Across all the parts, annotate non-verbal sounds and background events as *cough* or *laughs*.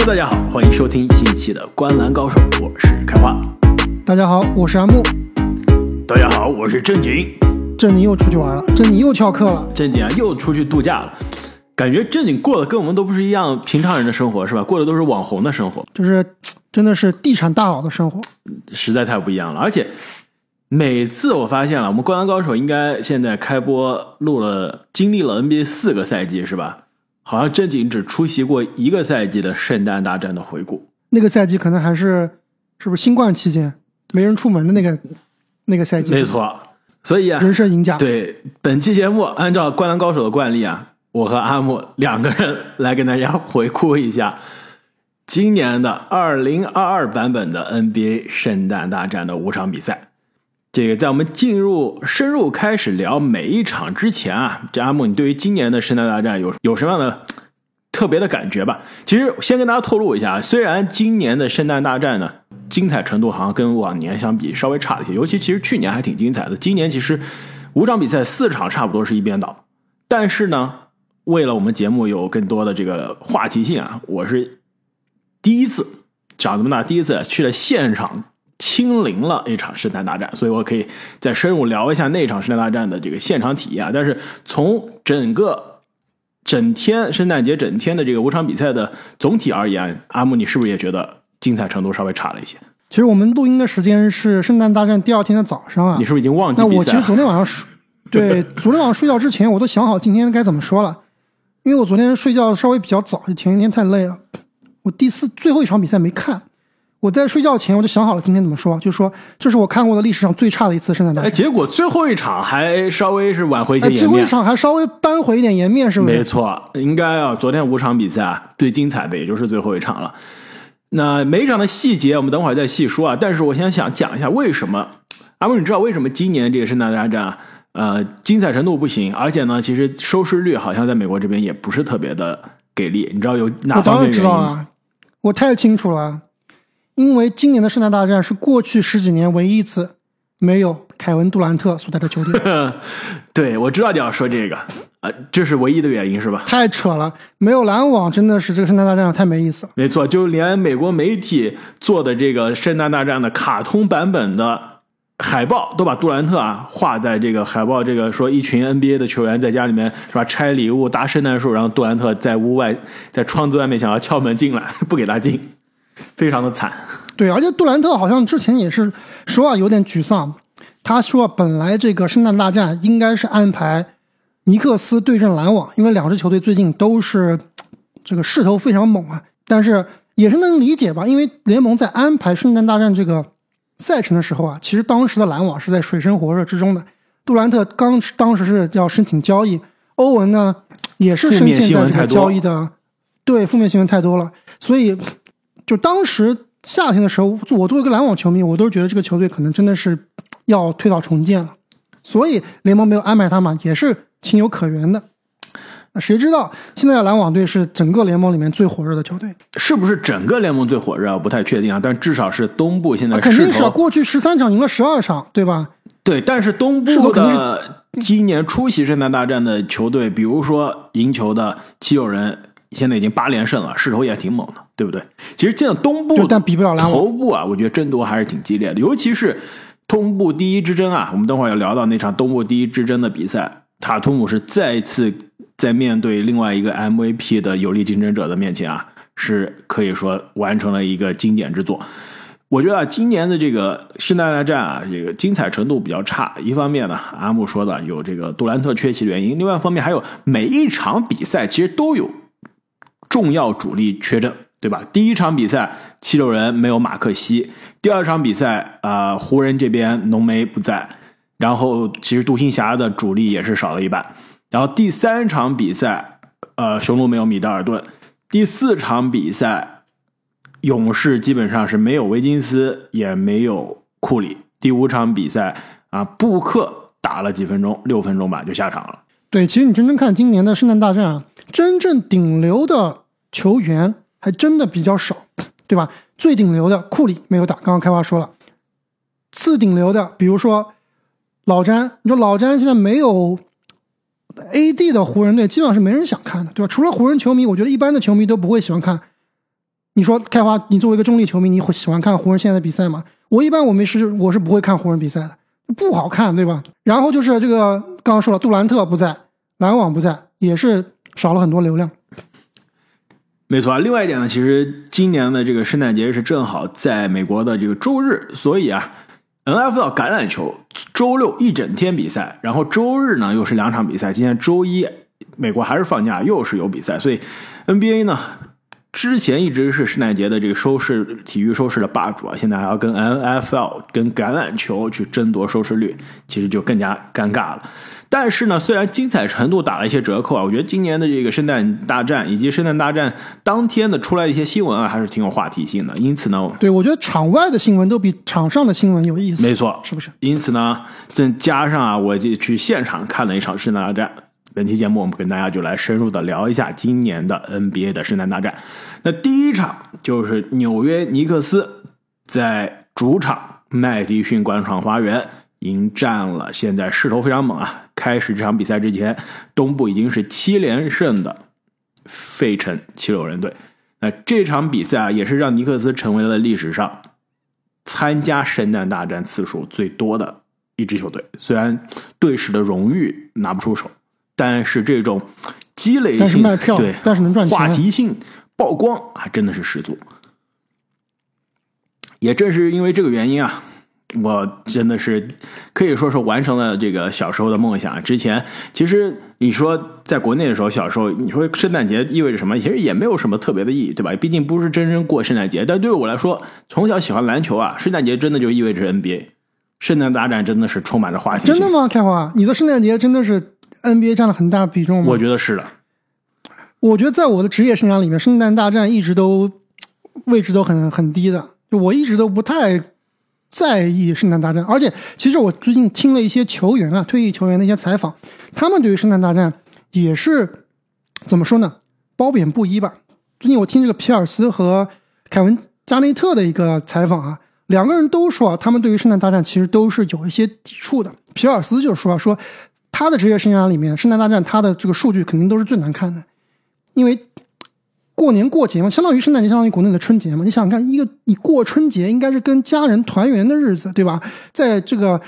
Hello，大家好，欢迎收听新一期的《观篮高手》，我是开花。大家好，我是阿木。大家好，我是正经。正经又出去玩了，正经又翘课了。正经啊，又出去度假了。感觉正经过的跟我们都不是一样平常人的生活，是吧？过的都是网红的生活，就是真的是地产大佬的生活，实在太不一样了。而且每次我发现了，我们《灌篮高手》应该现在开播录了，经历了 NBA 四个赛季，是吧？好像正经只出席过一个赛季的圣诞大战的回顾。那个赛季可能还是是不是新冠期间没人出门的那个那个赛季？没错。所以啊，人生赢家。对本期节目，按照《灌篮高手》的惯例啊。我和阿木两个人来跟大家回顾一下 *laughs* 今年的二零二二版本的 NBA 圣诞大战的五场比赛。这个在我们进入深入开始聊每一场之前啊，这阿木，你对于今年的圣诞大战有有什么样的特别的感觉吧？其实先跟大家透露一下，虽然今年的圣诞大战呢精彩程度好像跟往年相比稍微差了一些，尤其其实去年还挺精彩的。今年其实五场比赛四场差不多是一边倒，但是呢。为了我们节目有更多的这个话题性啊，我是第一次长这么大第一次去了现场亲临了一场圣诞大战，所以我可以再深入聊一下那场圣诞大战的这个现场体验啊。但是从整个整天圣诞节整天的这个五场比赛的总体而言，阿木，你是不是也觉得精彩程度稍微差了一些？其实我们录音的时间是圣诞大战第二天的早上啊，你是不是已经忘记？那我其实昨天晚上睡，对，昨天晚上睡觉之前我都想好今天该怎么说了。因为我昨天睡觉稍微比较早，前一天太累了。我第四最后一场比赛没看，我在睡觉前我就想好了今天怎么说，就说这是我看过的历史上最差的一次圣诞大战。哎，结果最后一场还稍微是挽回一些颜面。最后一场还稍微扳回一点颜面，是不是？没错，应该啊。昨天五场比赛啊，最精彩的也就是最后一场了。那每一场的细节我们等会儿再细说啊。但是我先想讲一下为什么，阿木，你知道为什么今年这个圣诞大战啊？呃，精彩程度不行，而且呢，其实收视率好像在美国这边也不是特别的给力。你知道有哪方面原因？我当然知道啊，我太清楚了。因为今年的圣诞大战是过去十几年唯一一次没有凯文杜兰特所在的球队。*laughs* 对，我知道你要说这个，呃，这是唯一的原因是吧？太扯了，没有篮网真的是这个圣诞大战太没意思。没错，就连美国媒体做的这个圣诞大战的卡通版本的。海报都把杜兰特啊画在这个海报，这个说一群 NBA 的球员在家里面是吧拆礼物搭圣诞树，然后杜兰特在屋外在窗子外面想要敲门进来，不给他进，非常的惨。对，而且杜兰特好像之前也是说啊有点沮丧，他说本来这个圣诞大战应该是安排尼克斯对阵篮网，因为两支球队最近都是这个势头非常猛啊，但是也是能理解吧，因为联盟在安排圣诞大战这个。赛程的时候啊，其实当时的篮网是在水深火热之中的。杜兰特刚当时是要申请交易，欧文呢也是深陷在这个交易的，对，负面新闻太多了。所以，就当时夏天的时候，我作为一个篮网球迷，我都觉得这个球队可能真的是要推倒重建了。所以联盟没有安排他嘛，也是情有可原的。那谁知道现在的篮网队是整个联盟里面最火热的球队？是不是整个联盟最火热啊？不太确定啊，但至少是东部现在肯定是过去十三场赢了十二场，对吧？对，但是东部的今年出席圣诞大战的球队，比如说赢球的七六人，现在已经八连胜了，势头也挺猛的，对不对？其实现在东部但比不了篮网头部啊，我觉得争夺还是挺激烈的，尤其是东部第一之争啊。我们等会儿要聊到那场东部第一之争的比赛，塔图姆是再次。在面对另外一个 MVP 的有力竞争者的面前啊，是可以说完成了一个经典之作。我觉得今年的这个圣诞大战啊，这个精彩程度比较差。一方面呢，阿木说的有这个杜兰特缺席的原因；另外一方面，还有每一场比赛其实都有重要主力缺阵，对吧？第一场比赛七六人没有马克西，第二场比赛啊，湖人这边浓眉不在，然后其实独行侠的主力也是少了一半。然后第三场比赛，呃，雄鹿没有米德尔顿。第四场比赛，勇士基本上是没有维金斯，也没有库里。第五场比赛啊，布克打了几分钟，六分钟吧就下场了。对，其实你真正看今年的圣诞大战啊，真正顶流的球员还真的比较少，对吧？最顶流的库里没有打，刚刚开花说了。次顶流的，比如说老詹，你说老詹现在没有。A.D. 的湖人队基本上是没人想看的，对吧？除了湖人球迷，我觉得一般的球迷都不会喜欢看你说开花，你作为一个中立球迷，你会喜欢看湖人现在的比赛吗？我一般我没事，我是不会看湖人比赛的，不好看，对吧？然后就是这个刚刚说了，杜兰特不在，篮网不在，也是少了很多流量。没错啊，另外一点呢，其实今年的这个圣诞节是正好在美国的这个周日，所以啊，NFL 橄榄球周六一整天比赛，然后周日呢又是两场比赛，今天周一美国还是放假，又是有比赛，所以 NBA 呢之前一直是圣诞节的这个收视体育收视的霸主啊，现在还要跟 NFL 跟橄榄球去争夺收视率，其实就更加尴尬了。但是呢，虽然精彩程度打了一些折扣啊，我觉得今年的这个圣诞大战以及圣诞大战当天的出来一些新闻啊，还是挺有话题性的。因此呢，对我觉得场外的新闻都比场上的新闻有意思。没错，是不是？因此呢，再加上啊，我就去现场看了一场圣诞大战。本期节目我们跟大家就来深入的聊一下今年的 NBA 的圣诞大战。那第一场就是纽约尼克斯在主场麦迪逊广场花园迎战了现在势头非常猛啊。开始这场比赛之前，东部已经是七连胜的费城七六人队。那这场比赛啊，也是让尼克斯成为了历史上参加圣诞大战次数最多的一支球队。虽然队史的荣誉拿不出手，但是这种积累性对，但是能赚钱，话题性曝光还真的是十足。也正是因为这个原因啊。我真的是可以说是完成了这个小时候的梦想。之前其实你说在国内的时候，小时候你说圣诞节意味着什么？其实也没有什么特别的意义，对吧？毕竟不是真正过圣诞节。但对于我来说，从小喜欢篮球啊，圣诞节真的就意味着 NBA，圣诞大战真的是充满了话题。真的吗？开华，你的圣诞节真的是 NBA 占了很大比重吗？我觉得是的。我觉得在我的职业生涯里面，圣诞大战一直都位置都很很低的，就我一直都不太。在意圣诞大战，而且其实我最近听了一些球员啊，退役球员的一些采访，他们对于圣诞大战也是怎么说呢？褒贬不一吧。最近我听这个皮尔斯和凯文加内特的一个采访啊，两个人都说啊他们对于圣诞大战其实都是有一些抵触的。皮尔斯就说啊说他的职业生涯里面，圣诞大战他的这个数据肯定都是最难看的，因为。过年过节嘛，相当于圣诞节，相当于国内的春节嘛。你想想看，一个你过春节应该是跟家人团圆的日子，对吧？在这个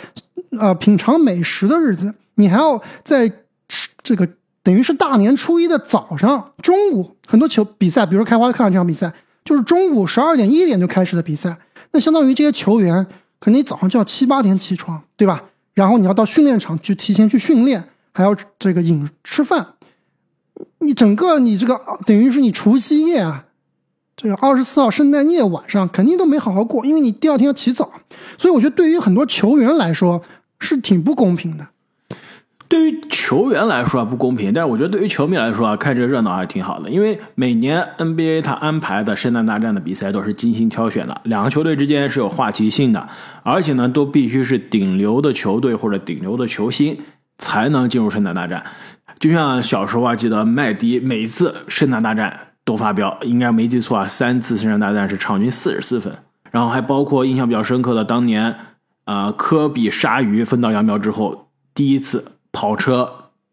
呃品尝美食的日子，你还要在这个等于是大年初一的早上、中午，很多球比赛，比如说开花看这场比赛，就是中午十二点、一点就开始的比赛。那相当于这些球员，可能你早上就要七八点起床，对吧？然后你要到训练场去提前去训练，还要这个饮吃饭。你整个你这个等于是你除夕夜啊，这个二十四号圣诞夜晚上肯定都没好好过，因为你第二天要起早，所以我觉得对于很多球员来说是挺不公平的。对于球员来说不公平，但是我觉得对于球迷来说啊看这个热闹还挺好的，因为每年 NBA 他安排的圣诞大战的比赛都是精心挑选的，两个球队之间是有话题性的，而且呢都必须是顶流的球队或者顶流的球星才能进入圣诞大战。就像小时候啊，记得麦迪每次圣诞大战都发飙，应该没记错啊，三次圣诞大战是场均四十四分，然后还包括印象比较深刻的当年，啊，科比鲨鱼分道扬镳之后第一次跑车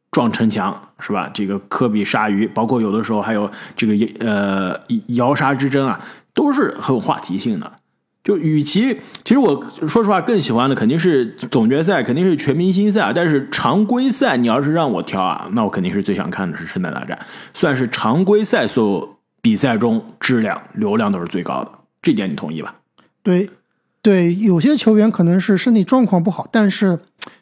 撞城墙是吧？这个科比鲨鱼，包括有的时候还有这个呃摇沙之争啊，都是很有话题性的。就与其，其实我说实话更喜欢的肯定是总决赛，肯定是全明星赛。但是常规赛，你要是让我挑啊，那我肯定是最想看的是圣诞大战，算是常规赛所有比赛中质量、流量都是最高的。这点你同意吧？对，对，有些球员可能是身体状况不好，但是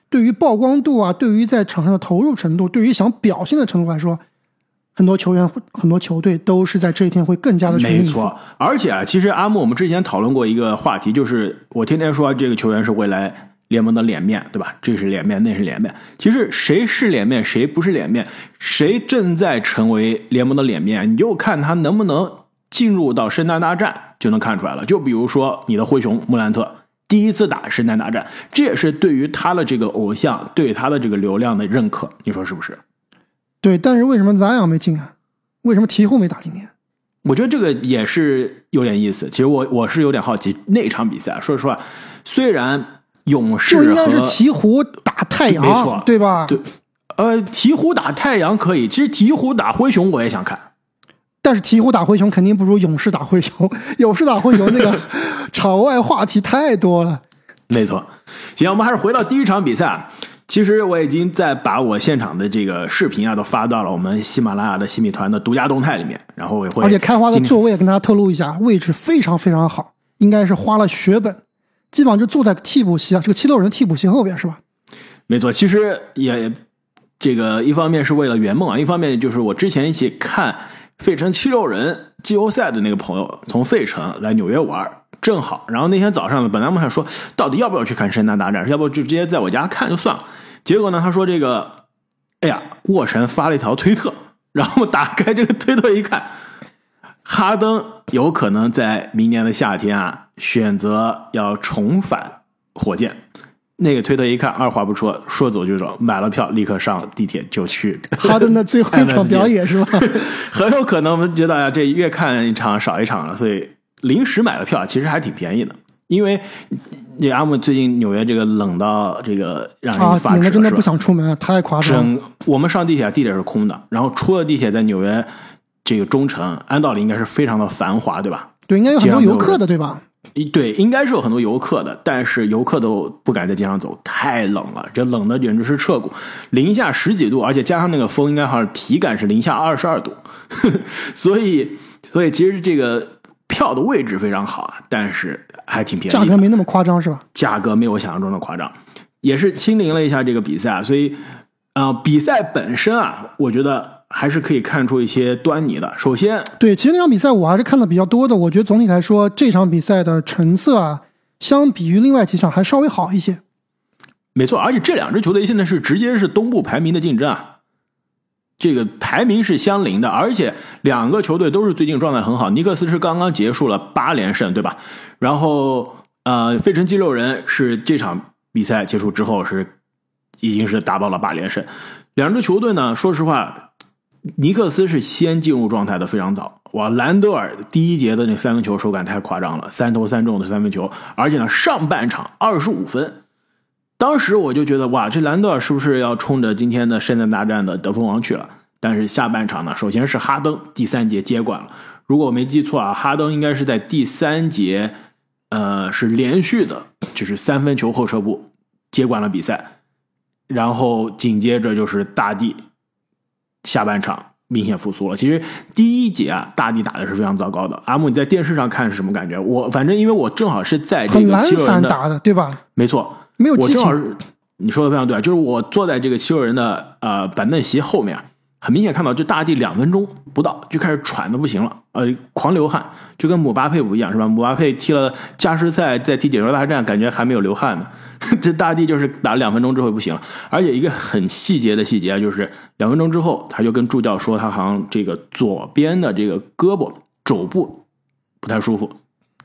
对于曝光度啊，对于在场上的投入程度，对于想表现的程度来说。很多球员、很多球队都是在这一天会更加的没错。而且啊，其实阿木，我们之前讨论过一个话题，就是我天天说这个球员是未来联盟的脸面，对吧？这是脸面，那是脸面。其实谁是脸面，谁不是脸面，谁正在成为联盟的脸面，你就看他能不能进入到圣诞大战，就能看出来了。就比如说你的灰熊穆兰特第一次打圣诞大战，这也是对于他的这个偶像，对他的这个流量的认可，你说是不是？对，但是为什么咱俩没进啊？为什么鹈鹕没打今天？我觉得这个也是有点意思。其实我我是有点好奇那场比赛。说实话，虽然勇士应该是鹈鹕打太阳，没错，对吧？对，呃，鹈鹕打太阳可以。其实鹈鹕打灰熊我也想看，但是鹈鹕打灰熊肯定不如勇士打灰熊，勇士打灰熊那个 *laughs* 场外话题太多了。没错，行，我们还是回到第一场比赛。其实我已经在把我现场的这个视频啊都发到了我们喜马拉雅的新米团的独家动态里面，然后我也会。而且开花的座位跟大家透露一下，位置非常非常好，应该是花了血本，基本上就坐在替补席啊，这个七六人替补席后边是吧？没错，其实也这个一方面是为了圆梦啊，一方面就是我之前一起看费城七六人季后赛的那个朋友从费城来纽约玩。正好，然后那天早上呢，本来我们还说到底要不要去看圣诞大战，要不就直接在我家看就算了。结果呢，他说这个，哎呀，沃神发了一条推特，然后打开这个推特一看，哈登有可能在明年的夏天啊选择要重返火箭。那个推特一看，二话不说，说走就走，买了票，立刻上地铁就去。哈登的最后一场表演是吧？*laughs* 很有可能我们觉得呀，这越看一场少一场了，所以。临时买的票其实还挺便宜的，因为那阿木最近纽约这个冷到这个让人发指，真的不想出门，太夸张了。我们上地铁，地铁是空的，然后出了地铁，在纽约这个中城，按道理应该是非常的繁华，对吧？对，应该有很多游客的，对吧？对，应该是有很多游客的，但是游客都不敢在街上走，太冷了，这冷的简直是彻骨，零下十几度，而且加上那个风，应该好像体感是零下二十二度，*laughs* 所以，所以其实这个。票的位置非常好啊，但是还挺便宜，价格没那么夸张是吧？价格没有我想象中的夸张，也是亲临了一下这个比赛，所以，呃，比赛本身啊，我觉得还是可以看出一些端倪的。首先，对，其实那场比赛我还是看的比较多的，我觉得总体来说这场比赛的成色啊，相比于另外几场还稍微好一些。没错，而且这两支球队现在是直接是东部排名的竞争啊。这个排名是相邻的，而且两个球队都是最近状态很好。尼克斯是刚刚结束了八连胜，对吧？然后呃，费城肌肉人是这场比赛结束之后是已经是达到了八连胜。两支球队呢，说实话，尼克斯是先进入状态的非常早。哇，兰德尔第一节的那三分球手感太夸张了，三投三中的三分球，而且呢，上半场二十五分。当时我就觉得哇，这兰德尔是不是要冲着今天的圣诞大战的得分王去了？但是下半场呢，首先是哈登第三节接管了。如果我没记错啊，哈登应该是在第三节，呃，是连续的，就是三分球后撤步接管了比赛。然后紧接着就是大帝下半场明显复苏了。其实第一节啊，大帝打的是非常糟糕的。阿木，你在电视上看是什么感觉？我反正因为我正好是在这个七六人的，对吧？没错。没有我正好是你说的非常对，就是我坐在这个七六人的呃板凳席后面，很明显看到，就大地两分钟不到就开始喘的不行了，呃，狂流汗，就跟姆巴佩不一样是吧？姆巴佩踢了加时赛，在踢解说大战，感觉还没有流汗呢，*laughs* 这大地就是打了两分钟之后不行了，而且一个很细节的细节就是两分钟之后，他就跟助教说，他好像这个左边的这个胳膊肘部不太舒服，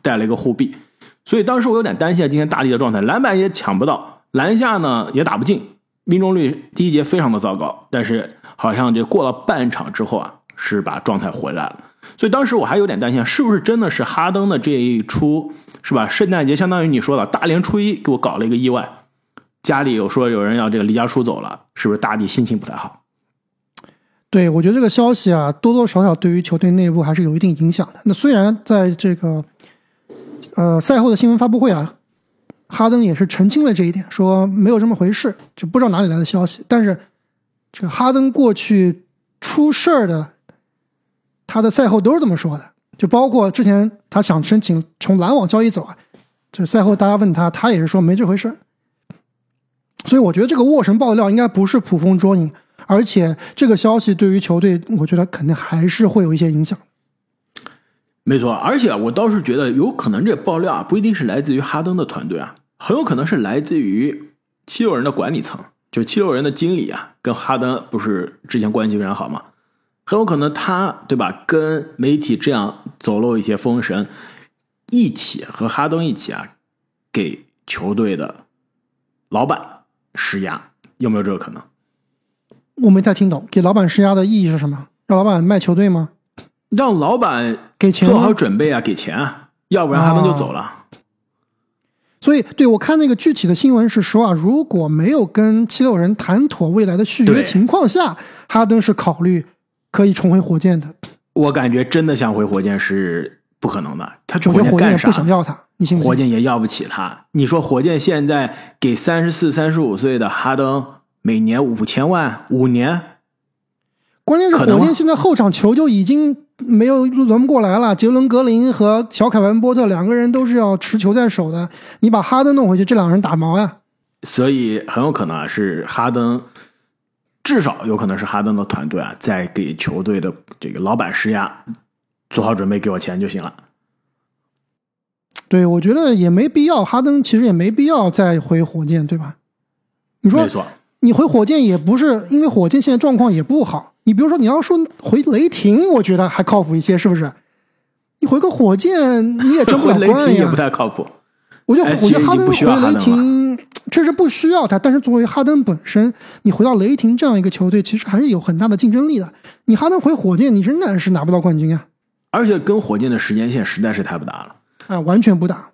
带了一个护臂。所以当时我有点担心今天大力的状态，篮板也抢不到，篮下呢也打不进，命中率第一节非常的糟糕。但是好像就过了半场之后啊，是把状态回来了。所以当时我还有点担心，是不是真的是哈登的这一出是吧？圣诞节相当于你说的大年初一给我搞了一个意外，家里有说有人要这个离家出走了，是不是大地心情不太好？对，我觉得这个消息啊，多多少少对于球队内部还是有一定影响的。那虽然在这个。呃，赛后的新闻发布会啊，哈登也是澄清了这一点，说没有这么回事，就不知道哪里来的消息。但是，这个哈登过去出事儿的，他的赛后都是这么说的，就包括之前他想申请从篮网交易走啊，就是赛后大家问他，他也是说没这回事所以我觉得这个沃神爆料应该不是捕风捉影，而且这个消息对于球队，我觉得肯定还是会有一些影响。没错，而且我倒是觉得有可能这爆料啊，不一定是来自于哈登的团队啊，很有可能是来自于七六人的管理层，就七六人的经理啊，跟哈登不是之前关系非常好吗？很有可能他对吧，跟媒体这样走漏一些风声，一起和哈登一起啊，给球队的老板施压，有没有这个可能？我没太听懂，给老板施压的意义是什么？让老板卖球队吗？让老板给钱做好准备啊，给钱啊，要不然哈登就走了。所以，对我看那个具体的新闻是说啊，如果没有跟七六人谈妥未来的续约情况下，哈登是考虑可以重回火箭的。我感觉真的想回火箭是不可能的。他去我觉得火箭也干啥？不想要他，你信不信？火箭也要不起他。你说火箭现在给三十四、三十五岁的哈登每年五千万，五年，关键是火箭现在后场球就已经没有轮不过来了。杰伦格林和小凯文波特两个人都是要持球在手的，你把哈登弄回去，这两个人打毛呀？所以很有可能啊是哈登，至少有可能是哈登的团队啊在给球队的这个老板施压，做好准备给我钱就行了。对，我觉得也没必要，哈登其实也没必要再回火箭，对吧？你说没错，你回火箭也不是因为火箭现在状况也不好，你比如说你要说回雷霆，我觉得还靠谱一些，是不是？你回个火箭你也争不了 *laughs* 雷冠呀霆也不。太靠谱。我觉得，哎我觉得哈登回雷霆确实不需要他，但是作为哈登本身，你回到雷霆这样一个球队，其实还是有很大的竞争力的。你哈登回火箭，你仍然是拿不到冠军啊，而且跟火箭的时间线实在是太不搭了。啊，完全不搭。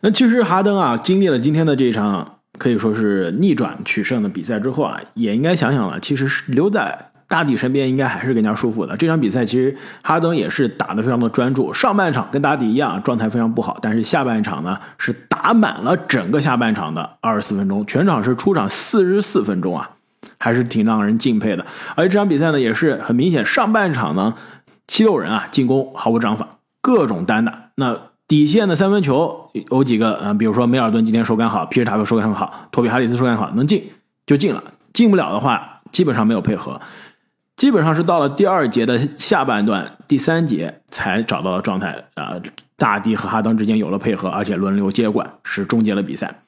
那其实哈登啊，经历了今天的这一场可以说是逆转取胜的比赛之后啊，也应该想想了，其实是留在大帝身边应该还是更加舒服的。这场比赛其实哈登也是打得非常的专注，上半场跟大帝一样状态非常不好，但是下半场呢是打满了整个下半场的二十四分钟，全场是出场四十四分钟啊，还是挺让人敬佩的。而这场比赛呢也是很明显，上半场呢七六人啊进攻毫无章法，各种单打。那底线的三分球有几个啊、呃比如说梅尔顿今天手感好，皮尔塔克手感很好，托比哈里斯手感好，能进就进了，进不了的话基本上没有配合。基本上是到了第二节的下半段，第三节才找到了状态啊、呃大帝和哈登之间有了配合，而且轮流接管，是终结了比赛。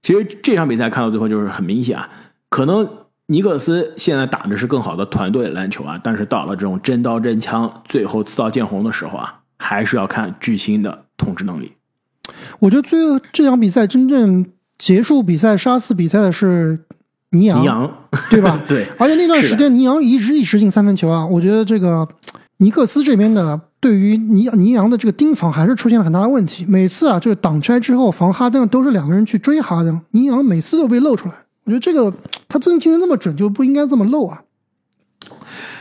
其实这场比赛看到最后就是很明显啊，可能尼克斯现在打的是更好的团队篮球啊，但是到了这种真刀真枪、最后刺刀见红的时候啊，还是要看巨星的统治能力。我觉得最后这场比赛真正结束比赛、杀死比赛的是尼扬，尼扬，对吧？*laughs* 对，而且那段时间尼扬一直一直进三分球啊，我觉得这个尼克斯这边的对于尼尼扬的这个盯防还是出现了很大的问题。每次啊，就是挡拆之后防哈登都是两个人去追哈登，尼扬每次都被漏出来。我觉得这个他自己进的那么准，就不应该这么漏啊。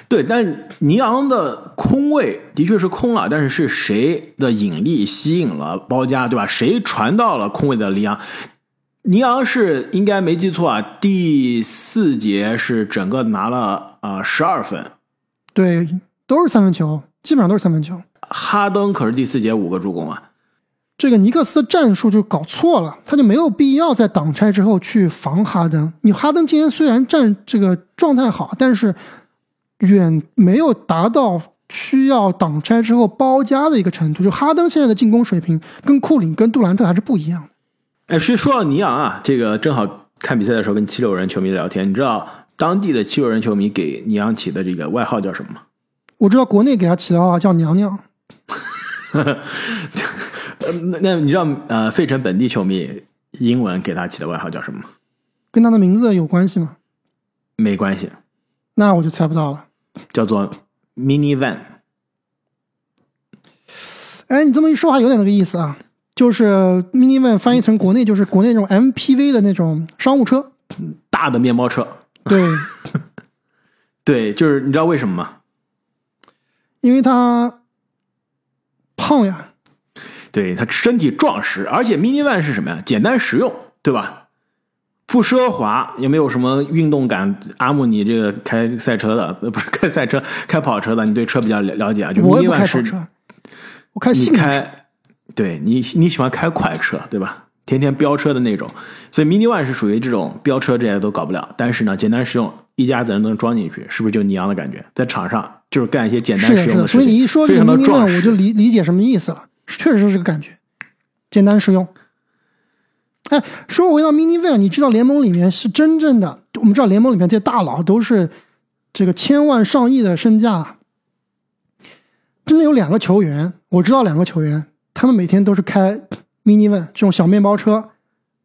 对，但尼昂的空位的确是空了，但是是谁的引力吸引了包夹，对吧？谁传到了空位的尼昂？尼昂是应该没记错啊，第四节是整个拿了啊十二分，对，都是三分球，基本上都是三分球。哈登可是第四节五个助攻啊。这个尼克斯的战术就搞错了，他就没有必要在挡拆之后去防哈登。你哈登今天虽然战这个状态好，但是远没有达到需要挡拆之后包夹的一个程度。就哈登现在的进攻水平跟库里、跟杜兰特还是不一样的。哎，说说到尼昂啊，这个正好看比赛的时候跟七六人球迷聊天，你知道当地的七六人球迷给尼昂起的这个外号叫什么吗？我知道国内给他起的外号叫娘娘，呃 *laughs* 那那你知道呃费城本地球迷英文给他起的外号叫什么吗？跟他的名字有关系吗？没关系，那我就猜不到了。叫做 mini van。哎，你这么一说话有点那个意思啊，就是 minivan 翻译成国内就是国内那种 MPV 的那种商务车。大的面包车，对，*laughs* 对，就是你知道为什么吗？因为他胖呀。对他身体壮实，而且 mini van 是什么呀？简单实用，对吧？不奢华，也没有什么运动感。阿木，你这个开赛车的，呃 *laughs* 不是开赛车，开跑车的，你对车比较了了解啊。就我也 mini 不开 van 是跑车，我开你性能车。开，对你你喜欢开快车，对吧？天天飙车的那种，所以 mini one 是属于这种飙车这些都搞不了。但是呢，简单实用，一家子人都能装进去，是不是就尼昂的感觉？在场上就是干一些简单。实用事情，所以你一说这非个常的壮 minivan，我就。理理解什么意思了，确实是这个感觉，简单实用。哎，说回到 minivan，你知道联盟里面是真正的，我们知道联盟里面这些大佬都是这个千万上亿的身价，真的有两个球员，我知道两个球员，他们每天都是开 minivan 这种小面包车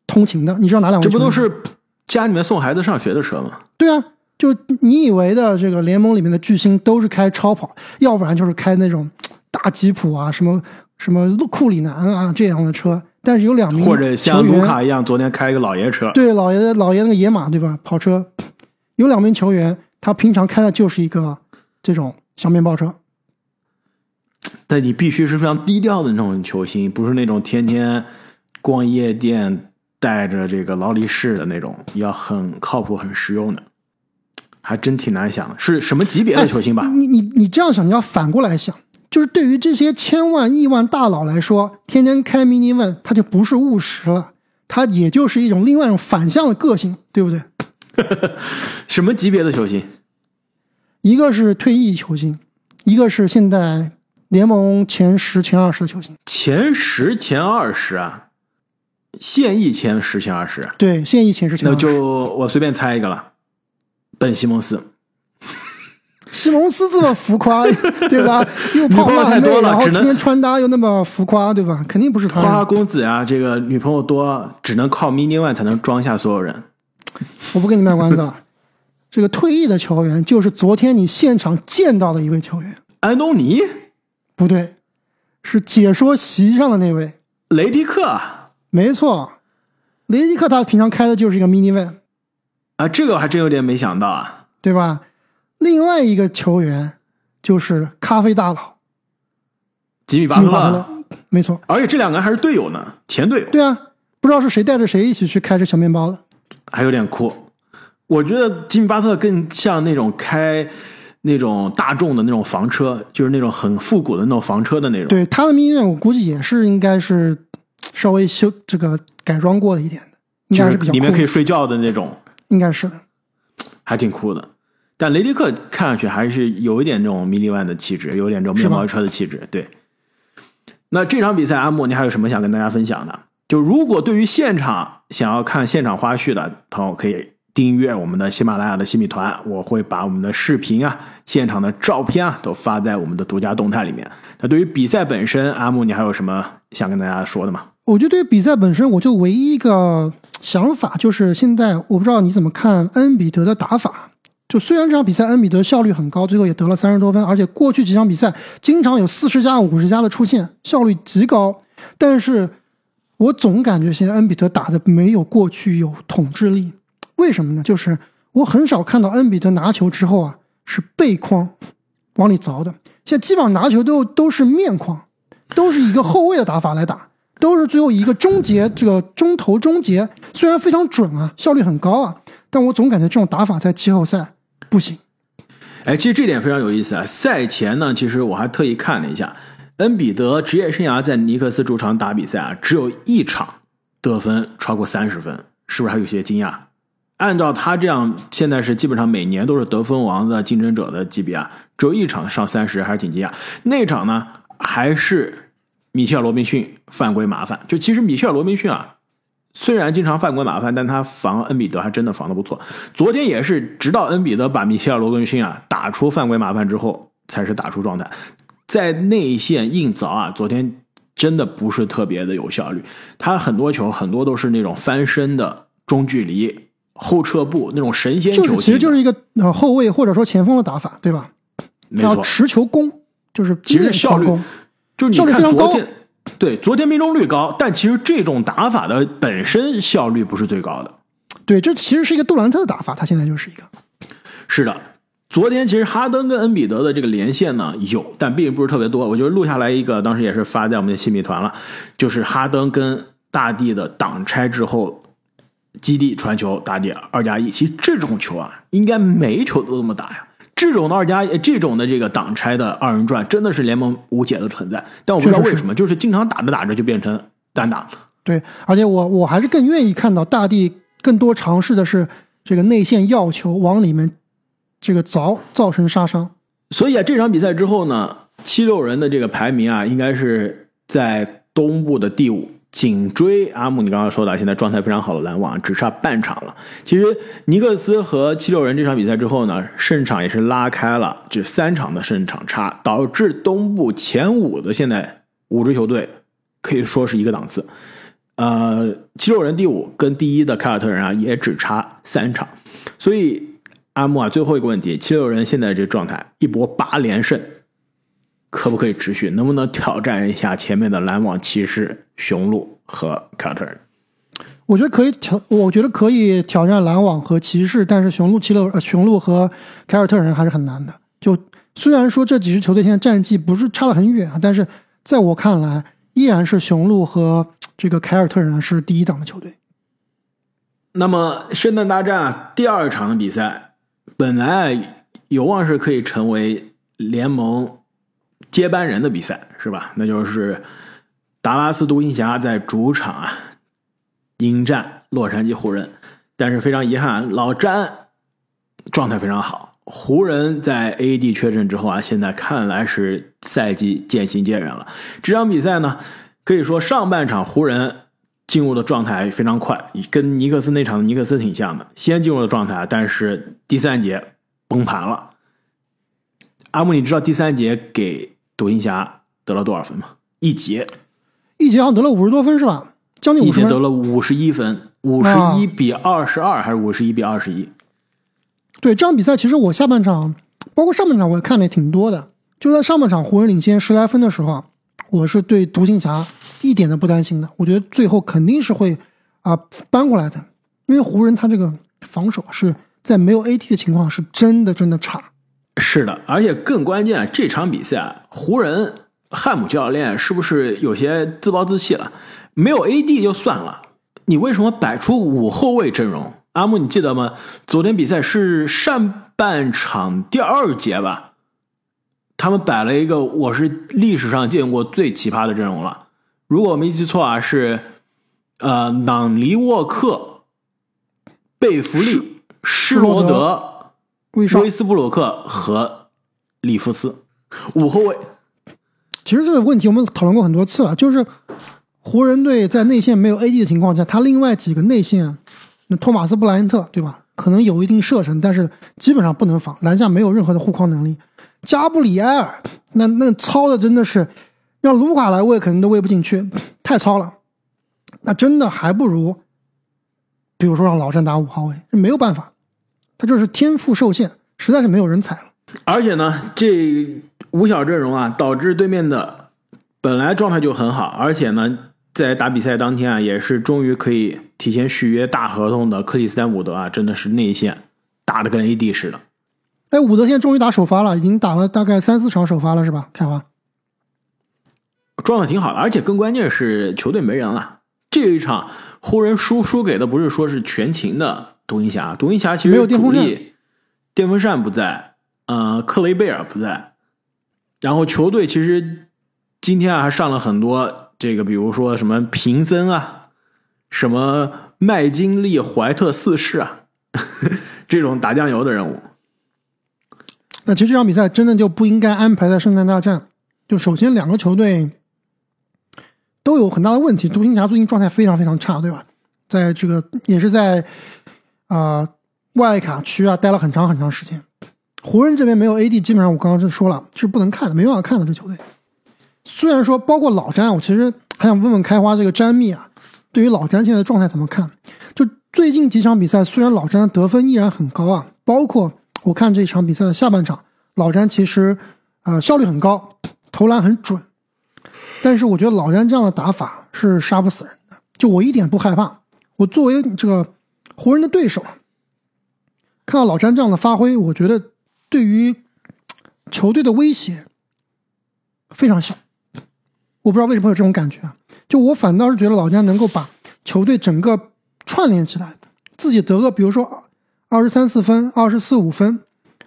通勤的，你知道哪两位球员吗？这不都是家里面送孩子上学的车吗？对啊，就你以为的这个联盟里面的巨星都是开超跑，要不然就是开那种大吉普啊，什么什么库里南啊这样的车。但是有两名或者像卢卡一样，昨天开一个老爷车，对老爷老爷那个野马对吧？跑车有两名球员，他平常开的就是一个这种小面包车。但你必须是非常低调的那种球星，不是那种天天逛夜店、带着这个劳力士的那种，要很靠谱、很实用的，还真挺难想的。是什么级别的球星吧？你你你这样想，你要反过来想，就是对于这些千万亿万大佬来说，天天开 mini one，他就不是务实了，他也就是一种另外一种反向的个性，对不对？*laughs* 什么级别的球星？一个是退役球星，一个是现在联盟前十、前二十的球星。前十、前二十啊，现役前十、前二十。对，现役前十、前二十。那就我随便猜一个了，本西蒙斯。西蒙斯这么浮夸，*laughs* 对吧？又胖太多了，然后天天穿搭又那么浮夸，对吧？肯定不是他。花花公子啊，这个女朋友多，只能靠 mini one 才能装下所有人。我不跟你卖关子了。这个退役的球员就是昨天你现场见到的一位球员，安东尼？不对，是解说席上的那位雷迪克。没错，雷迪克他平常开的就是一个 mini one 啊，这个我还真有点没想到啊，对吧？另外一个球员就是咖啡大佬吉米巴特勒，没错，而且这两个人还是队友呢，前队友。对啊，不知道是谁带着谁一起去开这小面包的，还有点酷。我觉得吉米巴特更像那种开那种大众的那种房车，就是那种很复古的那种房车的那种。对他的命运，我估计也是应该是稍微修这个改装过的一点的，应该是比较里面可以睡觉的那种，应该是的，还挺酷的。但雷迪克看上去还是有一点这种迷你 one 的气质，有点这种面包车的气质。对。那这场比赛，阿木，你还有什么想跟大家分享的？就如果对于现场想要看现场花絮的朋友，可以。订阅我们的喜马拉雅的新米团，我会把我们的视频啊、现场的照片啊都发在我们的独家动态里面。那对于比赛本身，阿木，你还有什么想跟大家说的吗？我觉得对于比赛本身，我就唯一一个想法就是，现在我不知道你怎么看恩比德的打法。就虽然这场比赛恩比德效率很高，最后也得了三十多分，而且过去几场比赛经常有四十加、五十加的出现，效率极高，但是我总感觉现在恩比德打的没有过去有统治力。为什么呢？就是我很少看到恩比德拿球之后啊是背筐往里凿的，现在基本上拿球都都是面框，都是一个后卫的打法来打，都是最后一个终结这个中投终结，虽然非常准啊，效率很高啊，但我总感觉这种打法在季后赛不行。哎，其实这点非常有意思啊。赛前呢，其实我还特意看了一下，恩比德职业生涯在尼克斯主场打比赛啊，只有一场得分超过三十分，是不是还有些惊讶？按照他这样，现在是基本上每年都是得分王的竞争者的级别啊，只有一场上三十，还是挺惊讶。那场呢，还是米切尔·罗宾逊犯规麻烦。就其实米切尔·罗宾逊啊，虽然经常犯规麻烦，但他防恩比德还真的防的不错。昨天也是，直到恩比德把米切尔·罗宾逊啊打出犯规麻烦之后，才是打出状态。在内线硬凿啊，昨天真的不是特别的有效率。他很多球很多都是那种翻身的中距离。后撤步那种神仙球，其实就是一个呃后卫或者说前锋的打法，对吧？没错持球攻，就是其实效率就是效率非常高。对，昨天命中率高，但其实这种打法的本身效率不是最高的。对，这其实是一个杜兰特的打法，他现在就是一个。是的，昨天其实哈登跟恩比德的这个连线呢有，但并不是特别多。我就录下来一个，当时也是发在我们的新米团了，就是哈登跟大地的挡拆之后。基地传球打点二加一，其实这种球啊，应该每一球都这么打呀。这种的二加这种的这个挡拆的二人转，真的是联盟无解的存在。但我不知道为什么，就是经常打着打着就变成单打。对，而且我我还是更愿意看到大地更多尝试的是这个内线要球往里面这个凿，造成杀伤。所以啊，这场比赛之后呢，七六人的这个排名啊，应该是在东部的第五。紧追阿姆，你刚刚说的，现在状态非常好的篮网，只差半场了。其实尼克斯和七六人这场比赛之后呢，胜场也是拉开了这三场的胜场差，导致东部前五的现在五支球队可以说是一个档次。呃，七六人第五跟第一的凯尔特人啊也只差三场，所以阿木啊，最后一个问题，七六人现在这状态一波八连胜。可不可以持续？能不能挑战一下前面的篮网、骑士、雄鹿和凯尔特人？我觉得可以挑，我觉得可以挑战篮网和骑士，但是雄鹿、七六、呃雄鹿和凯尔特人还是很难的。就虽然说这几支球队现在战绩不是差得很远啊，但是在我看来，依然是雄鹿和这个凯尔特人是第一档的球队。那么圣诞大战第二场的比赛，本来有望是可以成为联盟接班人的比赛，是吧？那就是达拉斯独行侠在主场啊迎战洛杉矶湖人，但是非常遗憾，老詹状态非常好。湖人，在 AD 确诊之后啊，现在看来是赛季渐行渐远了。这场比赛呢，可以说上半场湖人。进入的状态非常快，跟尼克斯那场尼克斯挺像的。先进入的状态，但是第三节崩盘了。阿木，你知道第三节给独行侠得了多少分吗？一节，一节好像得了五十多分是吧？将近五十分。得了五十一分，五十一比二十二还是五十一比二十一？对这场比赛，其实我下半场包括上半场我也看的也挺多的。就在上半场湖人领先十来分的时候，我是对独行侠。一点都不担心的，我觉得最后肯定是会啊扳过来的，因为湖人他这个防守是在没有 AT 的情况是真的真的差。是的，而且更关键，这场比赛湖人汉姆教练是不是有些自暴自弃了？没有 AD 就算了，你为什么摆出五后卫阵容？阿木，你记得吗？昨天比赛是上半场第二节吧，他们摆了一个我是历史上见过最奇葩的阵容了。如果我没记错啊，是呃，朗尼沃克、贝弗利、施罗德、威斯布鲁克和里弗斯五后卫。其实这个问题我们讨论过很多次了，就是湖人队在内线没有 AD 的情况下，他另外几个内线，那托马斯布莱恩特对吧？可能有一定射程，但是基本上不能防，篮下没有任何的护框能力。加布里埃尔那那操的真的是。让卢卡来喂，可能都喂不进去，太糙了。那真的还不如，比如说让老詹打五号位，没有办法，他就是天赋受限，实在是没有人才了。而且呢，这五小阵容啊，导致对面的本来状态就很好，而且呢，在打比赛当天啊，也是终于可以提前续约大合同的克里斯丹伍德啊，真的是内线打的跟 AD 似的。哎，伍德现在终于打首发了，已经打了大概三四场首发了，是吧？开花。状态挺好的，而且更关键是球队没人了。这一场湖人输输给的不是说是全勤的独行侠，独行侠其实没有电风扇，电风扇不在，呃，克雷贝尔不在。然后球队其实今天啊还上了很多这个，比如说什么平森啊，什么麦金利、怀特四世啊，*laughs* 这种打酱油的人物。那其实这场比赛真的就不应该安排在圣诞大战。就首先两个球队。都有很大的问题。独行侠最近状态非常非常差，对吧？在这个也是在啊外卡区啊待了很长很长时间。湖人这边没有 AD，基本上我刚刚就说了是不能看的，没办法看的这球队。虽然说包括老詹，我其实还想问问开花这个詹密啊，对于老詹现在的状态怎么看？就最近几场比赛，虽然老詹得分依然很高啊，包括我看这场比赛的下半场，老詹其实呃效率很高，投篮很准。但是我觉得老詹这样的打法是杀不死人的，就我一点不害怕。我作为这个湖人的对手，看到老詹这样的发挥，我觉得对于球队的威胁非常小。我不知道为什么有这种感觉啊？就我反倒是觉得老詹能够把球队整个串联起来，自己得个比如说二十三四分、二十四五分，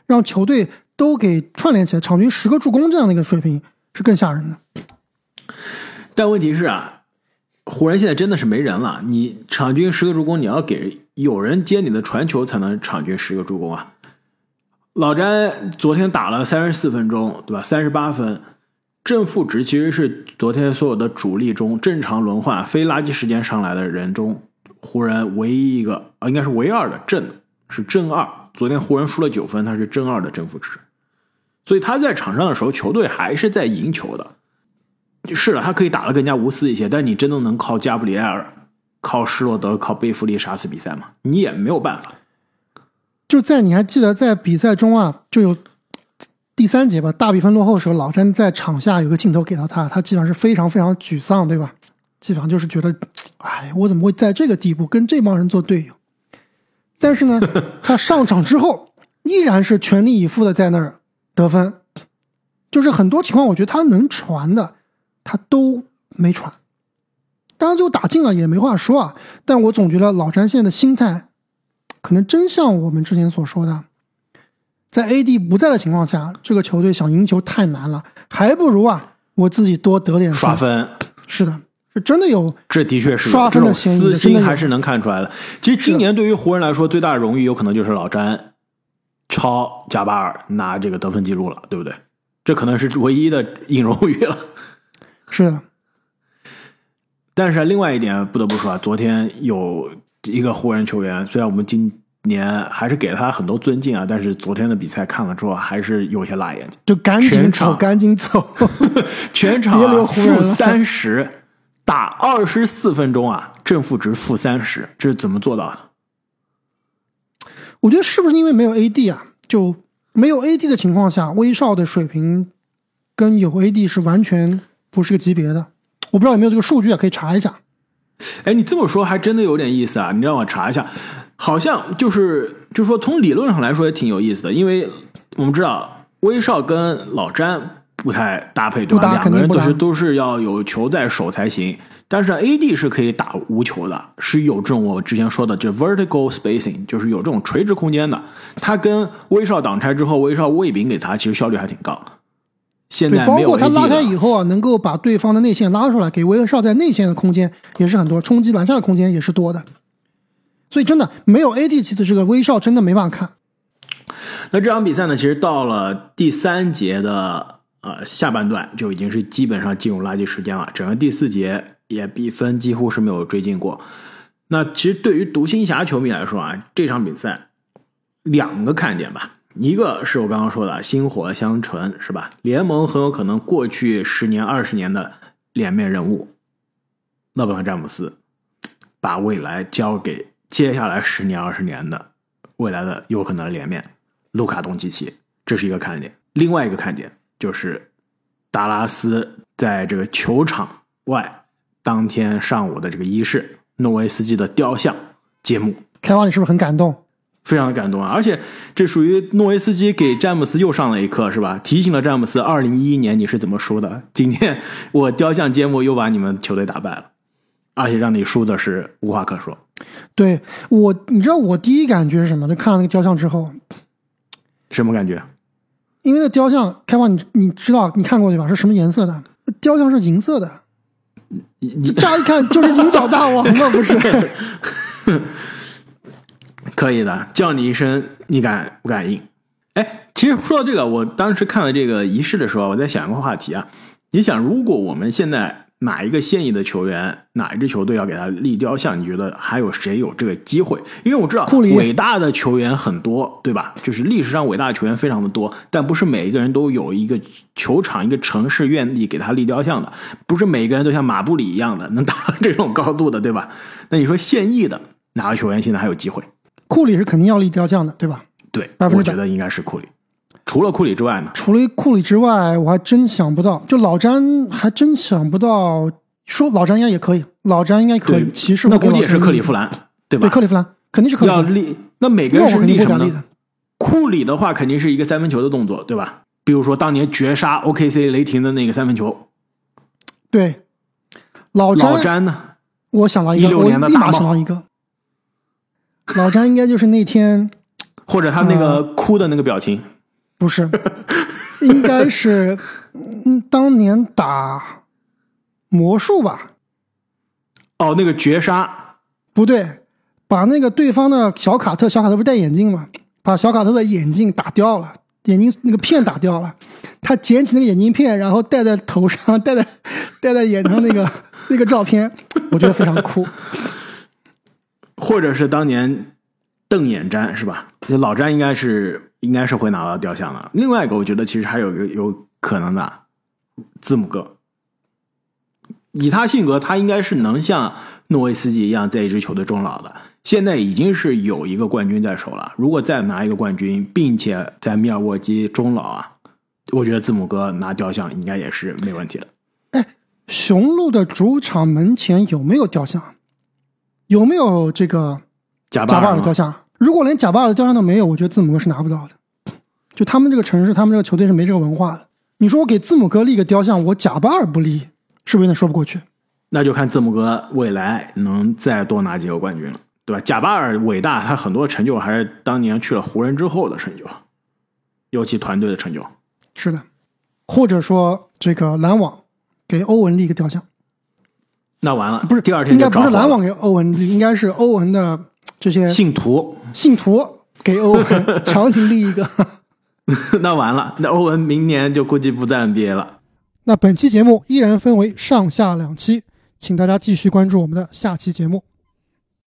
让球队都给串联起来，场均十个助攻这样的一个水平是更吓人的。但问题是啊，湖人现在真的是没人了。你场均十个助攻，你要给有人接你的传球才能场均十个助攻啊。老詹昨天打了三十四分钟，对吧？三十八分，正负值其实是昨天所有的主力中正常轮换、非垃圾时间上来的人中，湖人唯一一个啊，应该是唯二的正是正二。昨天湖人输了九分，他是正二的正负值，所以他在场上的时候，球队还是在赢球的。是的，他可以打得更加无私一些，但你真的能靠加布里埃尔、靠施罗德、靠贝弗利杀死比赛吗？你也没有办法。就在你还记得在比赛中啊，就有第三节吧，大比分落后的时候，老詹在场下有个镜头给到他，他基本上是非常非常沮丧，对吧？基本上就是觉得，哎，我怎么会在这个地步跟这帮人做队友？但是呢，*laughs* 他上场之后依然是全力以赴的在那儿得分，就是很多情况，我觉得他能传的，他都没传。当然，最后打进了也没话说啊。但我总觉得老詹现在的心态，可能真像我们之前所说的，在 AD 不在的情况下，这个球队想赢球太难了，还不如啊，我自己多得点刷分。是的，是真的有，这的确是刷分的心还是能看出来的。其实今年对于湖人来说，最大的荣誉有可能就是老詹超加巴尔拿这个得分记录了，对不对？这可能是唯一的硬荣誉了。是的。但是另外一点不得不说啊，昨天有一个湖人球员，虽然我们今年还是给了他很多尊敬啊，但是昨天的比赛看了之后还是有些辣眼睛。就赶紧走，赶紧走，*laughs* 全场 *laughs* 负三十打二十四分钟啊，正负值负三十，这是怎么做到的？我觉得是不是因为没有 AD 啊？就没有 AD 的情况下，威少的水平跟有 AD 是完全不是个级别的。我不知道有没有这个数据啊，可以查一下。哎，你这么说还真的有点意思啊！你让我查一下，好像就是就是说从理论上来说也挺有意思的，因为我们知道威少跟老詹不太搭配，对吧？两个人都是都是要有球在手才行。但是 AD 是可以打无球的，是有这种我之前说的就 vertical spacing，就是有这种垂直空间的。他跟威少挡拆之后，威少喂饼给他，其实效率还挺高。现在包括他拉开以后啊，能够把对方的内线拉出来，给威少在内线的空间也是很多，冲击篮下的空间也是多的。所以真的没有 AD 其实这个威少真的没办法看。那这场比赛呢，其实到了第三节的呃下半段就已经是基本上进入垃圾时间了，整个第四节也比分几乎是没有追进过。那其实对于独行侠球迷来说啊，这场比赛两个看点吧。一个是我刚刚说的薪火相传，是吧？联盟很有可能过去十年、二十年的脸面人物，勒布朗·詹姆斯，把未来交给接下来十年、二十年的未来的有可能的脸面——卢卡·东契奇，这是一个看点。另外一个看点就是达拉斯在这个球场外当天上午的这个仪式，诺维斯基的雕像揭幕。开花，你是不是很感动？非常的感动啊！而且这属于诺维斯基给詹姆斯又上了一课，是吧？提醒了詹姆斯，二零一一年你是怎么输的？今天我雕像揭幕又把你们球队打败了，而且让你输的是无话可说。对我，你知道我第一感觉是什么？就看了那个雕像之后，什么感觉？因为那雕像开放，你你知道你看过去吧？是什么颜色的？雕像是银色的。你你乍一看就是银角大王嘛？不是。*laughs* 可以的，叫你一声，你敢不敢应？哎，其实说到这个，我当时看了这个仪式的时候，我在想一个话题啊。你想，如果我们现在哪一个现役的球员，哪一支球队要给他立雕像，你觉得还有谁有这个机会？因为我知道伟大的球员很多，对吧？就是历史上伟大的球员非常的多，但不是每一个人都有一个球场、一个城市愿意给他立雕像的，不是每一个人都像马布里一样的能达到这种高度的，对吧？那你说现役的哪个球员现在还有机会？库里是肯定要立雕像的，对吧？对，我觉得应该是库里。除了库里之外呢？除了库里之外，我还真想不到。就老詹，还真想不到。说老詹应该也可以，老詹应该可以。骑士那估计也是克里夫兰，对吧？对，克里夫兰肯定是克里夫兰。要立那每个人是立什么呢？库里的话肯定是一个三分球的动作，对吧？比如说当年绝杀 OKC 雷霆的那个三分球。对，老老詹呢？我想到一个，我立马想到一个。老詹应该就是那天，*laughs* 或者他那个哭的那个表情，不是，*laughs* 应该是嗯，当年打魔术吧？哦，那个绝杀不对，把那个对方的小卡特，小卡特不是戴眼镜吗？把小卡特的眼镜打掉了，眼镜那个片打掉了，他捡起那个眼镜片，然后戴在头上，戴在戴在眼上那个那个照片，我觉得非常酷。或者是当年瞪眼詹是吧？老詹应该是应该是会拿到雕像的。另外一个，我觉得其实还有一个有可能的字母哥，以他性格，他应该是能像诺维斯基一样在一支球队终老的。现在已经是有一个冠军在手了，如果再拿一个冠军，并且在密尔沃基终老啊，我觉得字母哥拿雕像应该也是没问题的。哎，雄鹿的主场门前有没有雕像？有没有这个贾巴尔的雕像？如果连贾巴尔的雕像都没有，我觉得字母哥是拿不到的。就他们这个城市，他们这个球队是没这个文化的。你说我给字母哥立个雕像，我贾巴尔不立，是不是有点说不过去？那就看字母哥未来能再多拿几个冠军了，对吧？贾巴尔伟大，他很多成就还是当年去了湖人之后的成就，尤其团队的成就。是的，或者说这个篮网给欧文立个雕像，那完了，不是第二天应该不是篮网给欧文，应该是欧文的这些信徒，信徒给欧文 *laughs* 强行立一个。*laughs* 那完了，那欧文明年就估计不在 NBA 了。那本期节目依然分为上下两期，请大家继续关注我们的下期节目。